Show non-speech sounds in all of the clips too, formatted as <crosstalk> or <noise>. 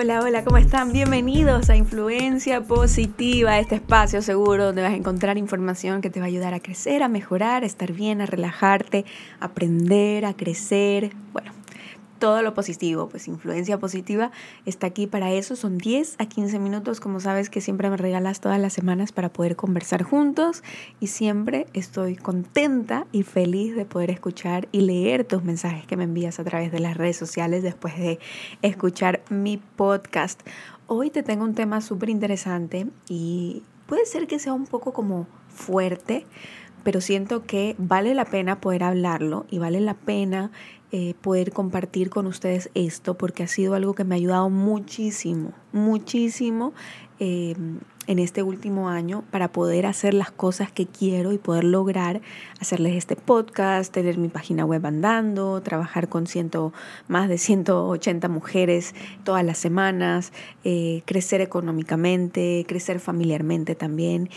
Hola, hola, ¿cómo están? Bienvenidos a Influencia Positiva, este espacio seguro donde vas a encontrar información que te va a ayudar a crecer, a mejorar, a estar bien, a relajarte, a aprender, a crecer. Bueno, todo lo positivo, pues influencia positiva está aquí para eso. Son 10 a 15 minutos, como sabes que siempre me regalas todas las semanas para poder conversar juntos y siempre estoy contenta y feliz de poder escuchar y leer tus mensajes que me envías a través de las redes sociales después de escuchar mi podcast. Hoy te tengo un tema súper interesante y puede ser que sea un poco como fuerte, pero siento que vale la pena poder hablarlo y vale la pena eh, poder compartir con ustedes esto porque ha sido algo que me ha ayudado muchísimo, muchísimo eh, en este último año para poder hacer las cosas que quiero y poder lograr hacerles este podcast, tener mi página web andando, trabajar con ciento, más de 180 mujeres todas las semanas, eh, crecer económicamente, crecer familiarmente también.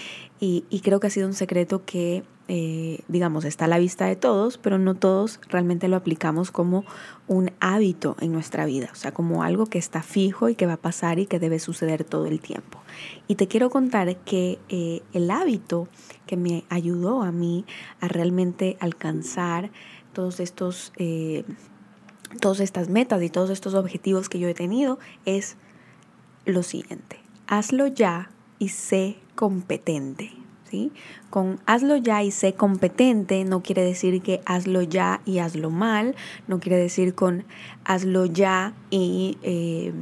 Y creo que ha sido un secreto que eh, digamos, está a la vista de todos, pero no todos realmente lo aplicamos como un hábito en nuestra vida, o sea, como algo que está fijo y que va a pasar y que debe suceder todo el tiempo. Y te quiero contar que eh, el hábito que me ayudó a mí a realmente alcanzar todos estos, eh, todas estas metas y todos estos objetivos que yo he tenido es lo siguiente, hazlo ya y sé competente. Con hazlo ya y sé competente no quiere decir que hazlo ya y hazlo mal, no quiere decir con hazlo ya y eh,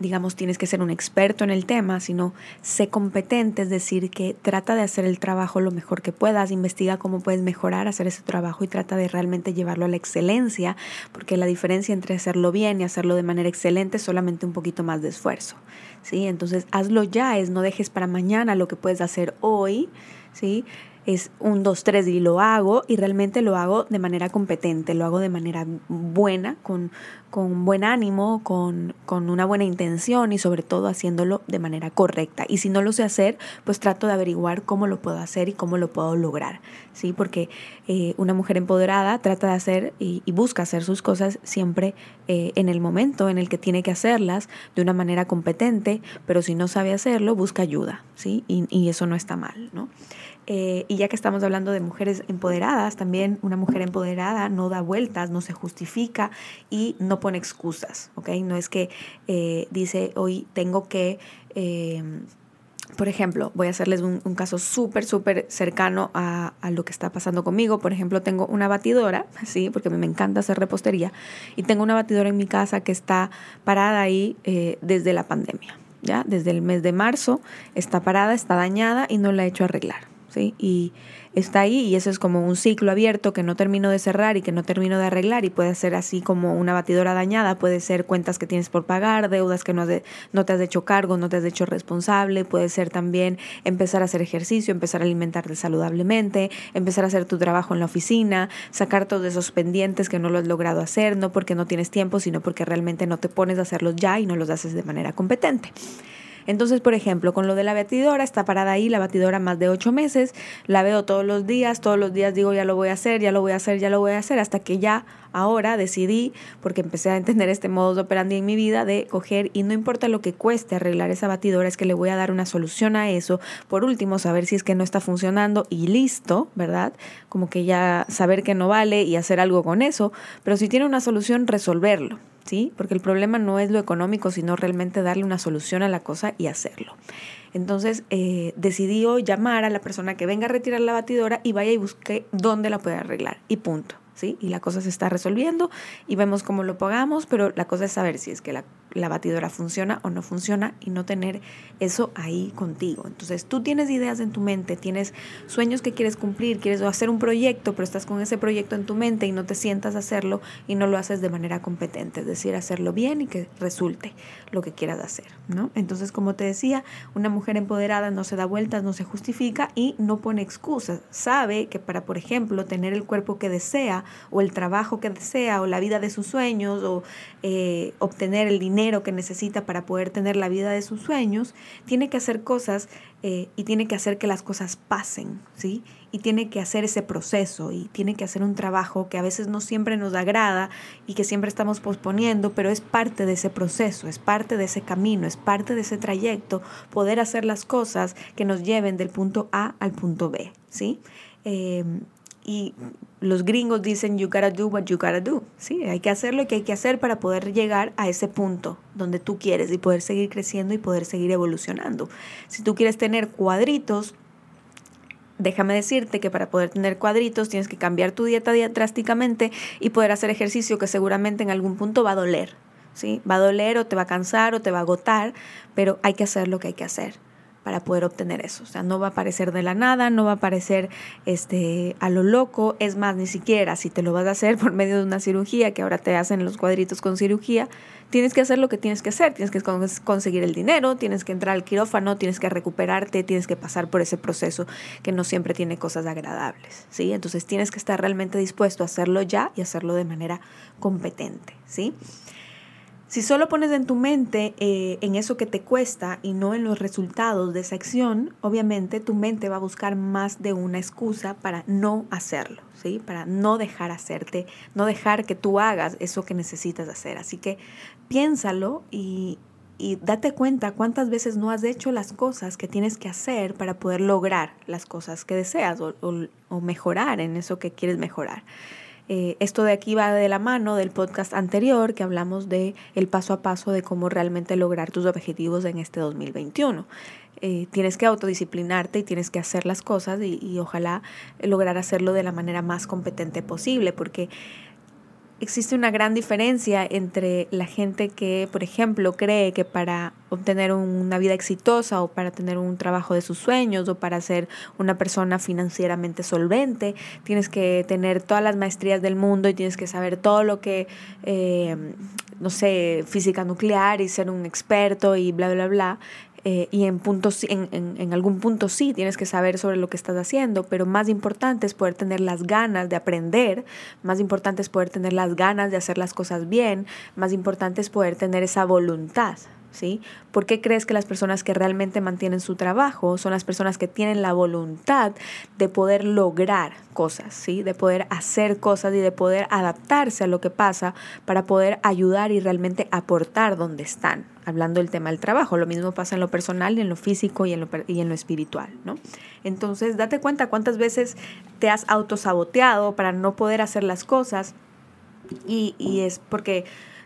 digamos, tienes que ser un experto en el tema, sino sé competente, es decir, que trata de hacer el trabajo lo mejor que puedas, investiga cómo puedes mejorar, hacer ese trabajo y trata de realmente llevarlo a la excelencia, porque la diferencia entre hacerlo bien y hacerlo de manera excelente es solamente un poquito más de esfuerzo, ¿sí? Entonces, hazlo ya, es no dejes para mañana lo que puedes hacer hoy, ¿sí? Es un, dos, tres y lo hago y realmente lo hago de manera competente, lo hago de manera buena, con, con buen ánimo, con, con, una buena intención y sobre todo haciéndolo de manera correcta. Y si no lo sé hacer, pues trato de averiguar cómo lo puedo hacer y cómo lo puedo lograr, ¿sí? Porque eh, una mujer empoderada trata de hacer y, busca hacer sus cosas siempre eh, en el momento en el que tiene que hacerlas de una manera competente, pero si no sabe hacerlo, busca ayuda, ¿sí? Y, y eso no está mal, ¿no? Eh, y ya que estamos hablando de mujeres empoderadas, también una mujer empoderada no da vueltas, no se justifica y no pone excusas, ¿ok? No es que eh, dice, hoy tengo que... Eh, por ejemplo, voy a hacerles un, caso súper, súper cercano a, lo que está pasando conmigo. Por ejemplo, tengo una batidora, <laughs> ¿sí? porque a mí me encanta hacer repostería, y tengo una batidora en mi casa que está parada ahí desde la pandemia. ¿ya? Desde el mes de marzo está parada, está dañada y no la he hecho arreglar. Y está ahí y eso es como un ciclo abierto que no termino de cerrar y que no termino de arreglar y puede ser así como una batidora dañada, puede ser cuentas que tienes por pagar, deudas que no, no te has hecho cargo, no te has hecho responsable, puede ser también empezar a hacer ejercicio, empezar a alimentarte saludablemente, empezar a hacer tu trabajo en la oficina, sacar todos esos pendientes que no lo has logrado hacer, no porque no tienes tiempo, sino porque realmente no te pones a hacerlos ya y no los haces de manera competente. Entonces, por ejemplo, con lo de la batidora, está parada ahí la batidora más de ocho meses, la veo todos los días, todos los días digo ya lo voy a hacer, ya lo voy a hacer, ya lo voy a hacer, hasta que ya ahora decidí, porque empecé a entender este modo de operandi en mi vida, de coger y no importa lo que cueste arreglar esa batidora, es que le voy a dar una solución a eso. Por último, saber si es que no está funcionando y listo, ¿verdad? Como que ya saber que no vale y hacer algo con eso, pero si tiene una solución, resolverlo. ¿Sí? Porque el problema no es lo económico, sino realmente darle una solución a la cosa y hacerlo. Entonces eh, decidí llamar a la persona que venga a retirar la batidora y vaya y busque dónde la puede arreglar y punto. ¿sí? Y la cosa se está resolviendo y vemos cómo lo pagamos, pero la cosa es saber si es que la, la, batidora funciona o no funciona y no tener eso ahí contigo. Entonces tú tienes ideas en tu mente, tienes sueños que quieres cumplir, quieres hacer un proyecto, pero estás con ese proyecto en tu mente y no te sientas a hacerlo y no lo haces de manera competente, es decir, hacerlo bien y que resulte lo que quieras hacer, ¿no? Entonces, como te decía, una mujer empoderada no se da vueltas, no se justifica y no pone excusas. Sabe que para, por ejemplo, tener el cuerpo que desea, o el trabajo que desea o la vida de sus sueños o eh, obtener el dinero que necesita para poder tener la vida de sus sueños, tiene que hacer cosas eh, y tiene que hacer que las cosas pasen, ¿sí? y tiene que hacer ese proceso y tiene que hacer un trabajo que a veces no siempre nos agrada y que siempre estamos posponiendo, pero es parte de ese proceso, es parte de ese camino, es parte de ese trayecto, poder hacer las cosas que nos lleven del punto A al punto B, ¿sí? Em, y los gringos dicen, you gotta do what you gotta do. Sí, hay que hacer lo que hay que hacer para poder llegar a ese punto donde tú quieres y poder seguir creciendo y poder seguir evolucionando. Si tú quieres tener cuadritos, déjame decirte que para poder tener cuadritos tienes que cambiar tu dieta drásticamente y poder hacer ejercicio que seguramente en algún punto va a doler. ¿sí? Va a doler o te va a cansar o te va a agotar, pero hay que hacer lo que hay que hacer para poder obtener eso. O sea, no va a aparecer de la nada, no va a aparecer este, a lo loco. Es más, ni siquiera si te lo vas a hacer <laughs> por medio de una cirugía, que ahora te hacen los cuadritos con cirugía, tienes que hacer lo que tienes que hacer. Tienes que conseguir el dinero, tienes que entrar al quirófano, tienes que recuperarte, tienes que pasar por ese proceso que no siempre tiene cosas agradables. ¿sí? Entonces tienes que estar realmente dispuesto a hacerlo ya y hacerlo de manera competente. ¿sí? Si solo pones en tu mente eh, en eso que te cuesta y no en los resultados de esa acción, obviamente tu mente va a buscar más de una excusa para no hacerlo, ¿sí? Para no dejar hacerte, no dejar que tú hagas eso que necesitas hacer. Así que piénsalo y, date cuenta cuántas veces no has hecho las cosas que tienes que hacer para poder lograr las cosas que deseas o mejorar en eso que quieres mejorar. Eh, esto de aquí va de la mano del podcast anterior que hablamos de el paso a paso de cómo realmente lograr tus objetivos en este 2021. Eh, tienes que autodisciplinarte y tienes que hacer las cosas y, y ojalá lograr hacerlo de la manera más competente posible porque existe una gran diferencia entre la gente que, por ejemplo, cree que para obtener una vida exitosa o para tener un trabajo de sus sueños o para ser una persona financieramente solvente, tienes que tener todas las maestrías del mundo y tienes que saber todo lo que, eh, no sé, física nuclear y ser un experto y bla, bla, bla. Eh, y en, algún punto sí tienes que saber sobre lo que estás haciendo, pero más importante es poder tener las ganas de aprender, más importante es poder tener las ganas de hacer las cosas bien, más importante es poder tener esa voluntad. ¿Sí? ¿Por qué crees que las personas que realmente mantienen su trabajo son las personas que tienen la voluntad de poder lograr cosas, ¿sí? De poder hacer cosas y de poder adaptarse a lo que pasa para poder ayudar y realmente aportar donde están, hablando del tema del trabajo. Lo mismo pasa en lo personal, en lo físico y en lo, y en lo espiritual, ¿no? Entonces, date cuenta cuántas veces te has autosaboteado para no poder hacer las cosas y, y es porque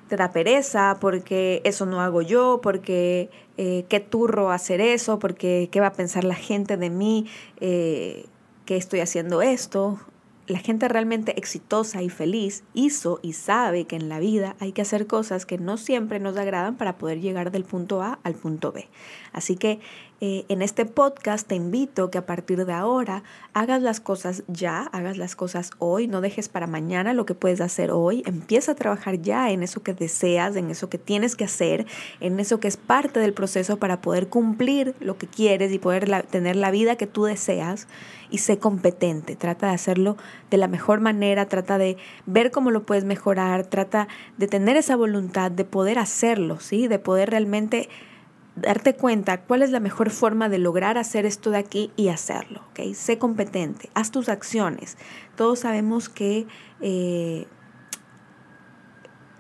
te da pereza, porque eso no hago yo, porque eh, qué turro hacer eso, porque qué va a pensar la gente de mí, eh, que estoy haciendo esto la gente realmente exitosa y feliz hizo y sabe que en la vida hay que hacer cosas que no siempre nos agradan para poder llegar del punto A al punto B. Así que eh, en este podcast te invito que a partir de ahora hagas las cosas ya, hagas las cosas hoy, no dejes para mañana lo que puedes hacer hoy, empieza a trabajar ya en eso que deseas, en eso que tienes que hacer, en eso que es parte del proceso para poder cumplir lo que quieres y poder tener la vida que tú deseas y sé competente, trata de hacerlo de la mejor manera, trata de ver cómo lo puedes mejorar, trata de tener esa voluntad de poder hacerlo, ¿sí? De poder realmente darte cuenta cuál es la mejor forma de lograr hacer esto de aquí y hacerlo, ¿ok? Sé competente, haz tus acciones. Todos sabemos que... Eh,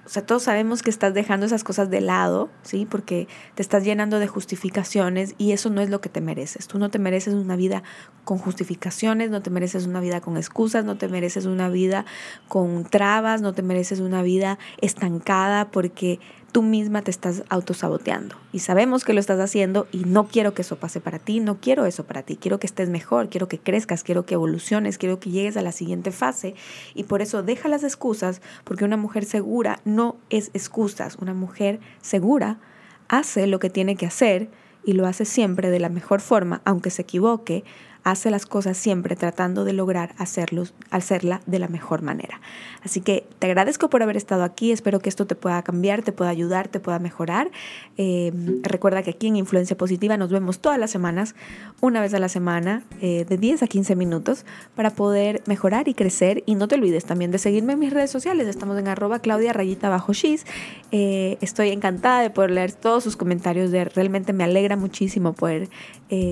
o sea, todos sabemos que estás dejando esas cosas de lado, ¿sí? Porque te estás llenando de justificaciones y eso no es lo que te mereces. Tú no te mereces una vida con justificaciones, no te mereces una vida con excusas, no te mereces una vida con trabas, no te mereces una vida estancada porque tú misma te estás autosaboteando. Y sabemos que lo estás haciendo y no quiero que eso pase para ti, no quiero eso para ti, quiero que estés mejor, quiero que crezcas, quiero que evoluciones, quiero que llegues a la siguiente fase. Y por eso deja las excusas, porque una mujer segura no es excusas, una mujer segura hace lo que tiene que hacer y lo hace siempre de la mejor forma, aunque se equivoque, hace las cosas siempre tratando de lograr hacerlos, hacerla de la mejor manera. Así que te agradezco por haber estado aquí, espero que esto te pueda cambiar, te pueda ayudar, te pueda mejorar. Eh, recuerda que aquí en Influencia Positiva nos vemos todas las semanas, una vez a la semana, eh, de 10 a 15 minutos, para poder mejorar y crecer. Y no te olvides también de seguirme en mis redes sociales, estamos en arroba Claudia Bajo eh, estoy encantada de poder leer todos sus comentarios, de, realmente me alegra muchísimo poder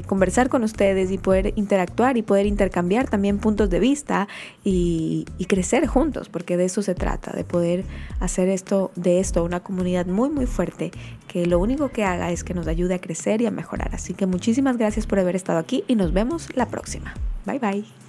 conversar con ustedes y poder interactuar y poder intercambiar también puntos de vista y, crecer juntos, porque de eso se trata, de poder hacer esto, de esto una comunidad muy, muy fuerte, que lo único que haga es que nos ayude a crecer y a mejorar. Así que muchísimas gracias por haber estado aquí y nos vemos la próxima. Bye bye.